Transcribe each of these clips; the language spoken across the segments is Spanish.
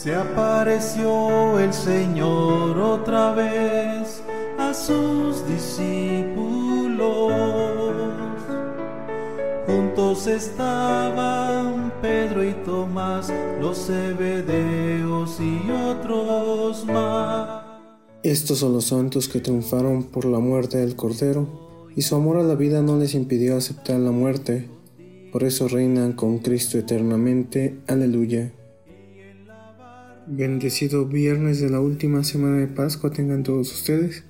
Se apareció el Señor otra vez a sus discípulos. Juntos estaban Pedro y Tomás, los cebedeos y otros más. Estos son los santos que triunfaron por la muerte del Cordero, y su amor a la vida no les impidió aceptar la muerte. Por eso reinan con Cristo eternamente. Aleluya. Bendecido viernes de la última semana de Pascua tengan todos ustedes.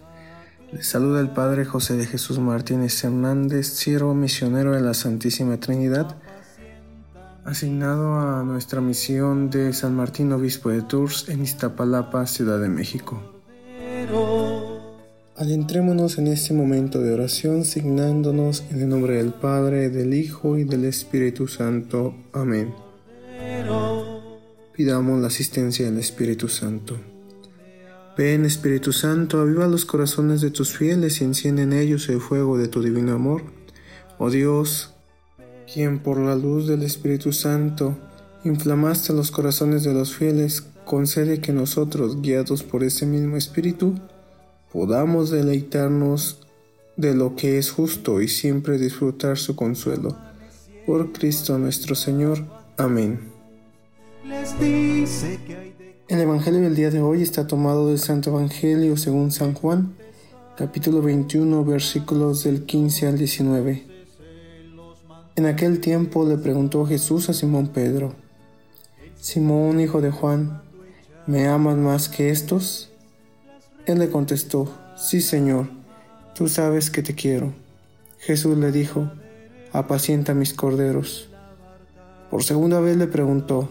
Les saluda el Padre José de Jesús Martínez Hernández, siervo misionero de la Santísima Trinidad, asignado a nuestra misión de San Martín Obispo de Tours en Iztapalapa, Ciudad de México. Adentrémonos en este momento de oración, signándonos en el nombre del Padre, del Hijo y del Espíritu Santo. Amén. Pidamos la asistencia del Espíritu Santo. Ven Espíritu Santo, aviva los corazones de tus fieles y enciende en ellos el fuego de tu divino amor. Oh Dios, quien por la luz del Espíritu Santo inflamaste los corazones de los fieles, concede que nosotros, guiados por ese mismo Espíritu, podamos deleitarnos de lo que es justo y siempre disfrutar su consuelo. Por Cristo nuestro Señor. Amén. El Evangelio del día de hoy está tomado del Santo Evangelio según San Juan, capítulo 21, versículos del 15 al 19. En aquel tiempo le preguntó Jesús a Simón Pedro, Simón, hijo de Juan, ¿me amas más que estos? Él le contestó, Sí, Señor, tú sabes que te quiero. Jesús le dijo, Apacienta mis corderos. Por segunda vez le preguntó,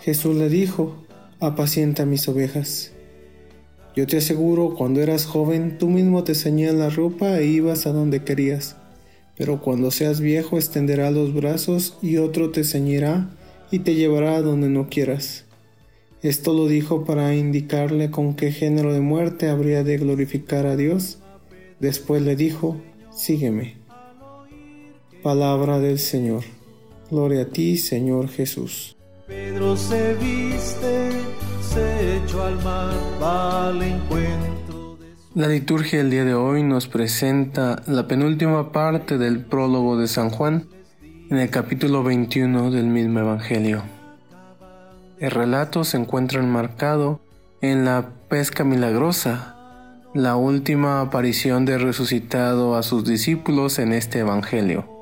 Jesús le dijo, apacienta mis ovejas. Yo te aseguro, cuando eras joven, tú mismo te ceñías la ropa e ibas a donde querías. Pero cuando seas viejo, extenderá los brazos y otro te ceñirá y te llevará a donde no quieras. Esto lo dijo para indicarle con qué género de muerte habría de glorificar a Dios. Después le dijo, sígueme. Palabra del Señor. Gloria a ti, Señor Jesús. Pedro se viste, se al encuentro. La liturgia del día de hoy nos presenta la penúltima parte del prólogo de San Juan en el capítulo 21 del mismo Evangelio. El relato se encuentra enmarcado en la pesca milagrosa, la última aparición de resucitado a sus discípulos en este Evangelio.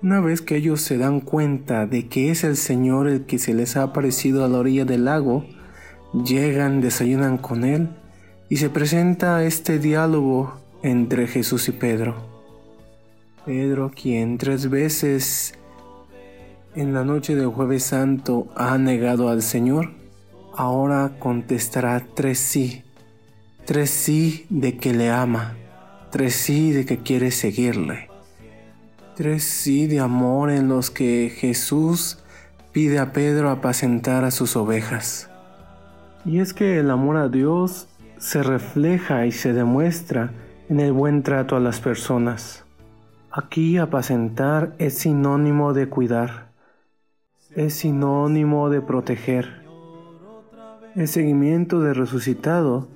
Una vez que ellos se dan cuenta de que es el Señor el que se les ha aparecido a la orilla del lago, llegan, desayunan con Él y se presenta este diálogo entre Jesús y Pedro. Pedro, quien tres veces en la noche del jueves santo ha negado al Señor, ahora contestará tres sí, tres sí de que le ama, tres sí de que quiere seguirle. Tres sí de amor en los que Jesús pide a Pedro apacentar a sus ovejas. Y es que el amor a Dios se refleja y se demuestra en el buen trato a las personas. Aquí apacentar es sinónimo de cuidar, es sinónimo de proteger. El seguimiento de resucitado,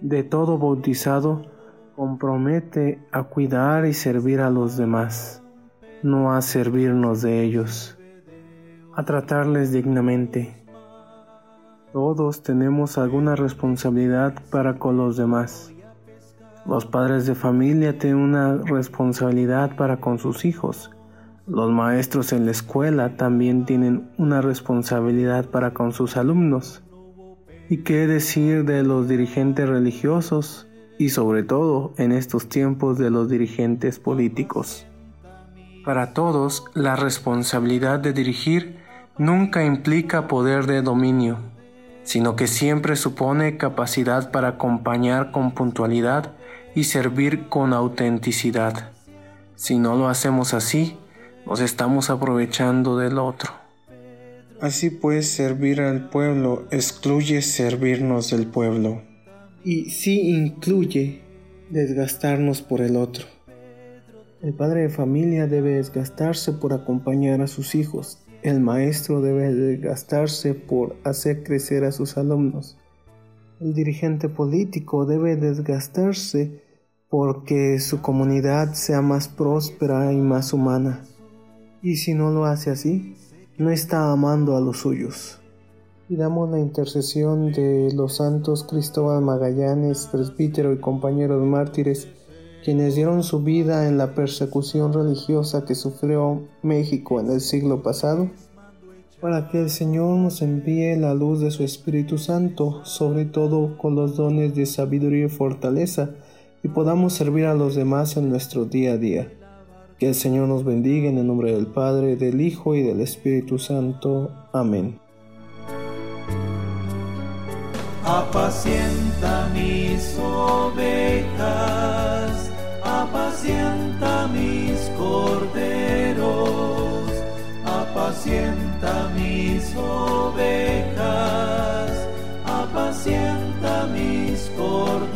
de todo bautizado, compromete a cuidar y servir a los demás no a servirnos de ellos, a tratarles dignamente. Todos tenemos alguna responsabilidad para con los demás. Los padres de familia tienen una responsabilidad para con sus hijos. Los maestros en la escuela también tienen una responsabilidad para con sus alumnos. ¿Y qué decir de los dirigentes religiosos y sobre todo en estos tiempos de los dirigentes políticos? Para todos, la responsabilidad de dirigir nunca implica poder de dominio, sino que siempre supone capacidad para acompañar con puntualidad y servir con autenticidad. Si no lo hacemos así, nos estamos aprovechando del otro. Así pues, servir al pueblo excluye servirnos del pueblo. Y sí incluye desgastarnos por el otro. El padre de familia debe desgastarse por acompañar a sus hijos. El maestro debe desgastarse por hacer crecer a sus alumnos. El dirigente político debe desgastarse porque su comunidad sea más próspera y más humana. Y si no lo hace así, no está amando a los suyos. Pidamos la intercesión de los santos Cristóbal Magallanes, presbítero y compañeros mártires, quienes dieron su vida en la persecución religiosa que sufrió México en el siglo pasado, para que el Señor nos envíe la luz de su Espíritu Santo, sobre todo con los dones de sabiduría y fortaleza, y podamos servir a los demás en nuestro día a día. Que el Señor nos bendiga en el nombre del Padre, del Hijo y del Espíritu Santo. Amén. Apacienta mis ovejas apacienta mis ovejas, apacienta mis corderos